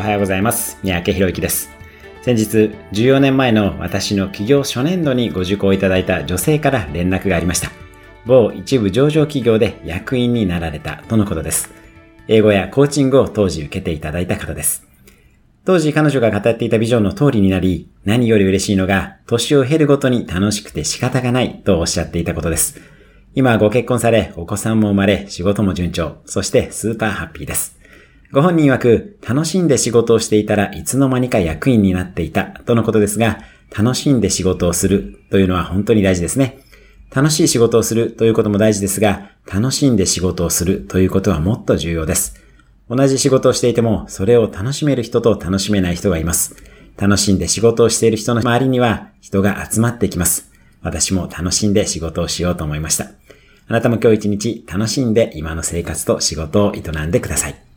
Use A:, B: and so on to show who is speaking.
A: おはようございます。三宅博之です。先日、14年前の私の起業初年度にご受講いただいた女性から連絡がありました。某一部上場企業で役員になられたとのことです。英語やコーチングを当時受けていただいた方です。当時彼女が語っていたビジョンの通りになり、何より嬉しいのが、年を経るごとに楽しくて仕方がないとおっしゃっていたことです。今ご結婚され、お子さんも生まれ、仕事も順調、そしてスーパーハッピーです。ご本人曰く、楽しんで仕事をしていたらいつの間にか役員になっていたとのことですが、楽しんで仕事をするというのは本当に大事ですね。楽しい仕事をするということも大事ですが、楽しんで仕事をするということはもっと重要です。同じ仕事をしていても、それを楽しめる人と楽しめない人がいます。楽しんで仕事をしている人の周りには人が集まってきます。私も楽しんで仕事をしようと思いました。あなたも今日一日楽しんで今の生活と仕事を営んでください。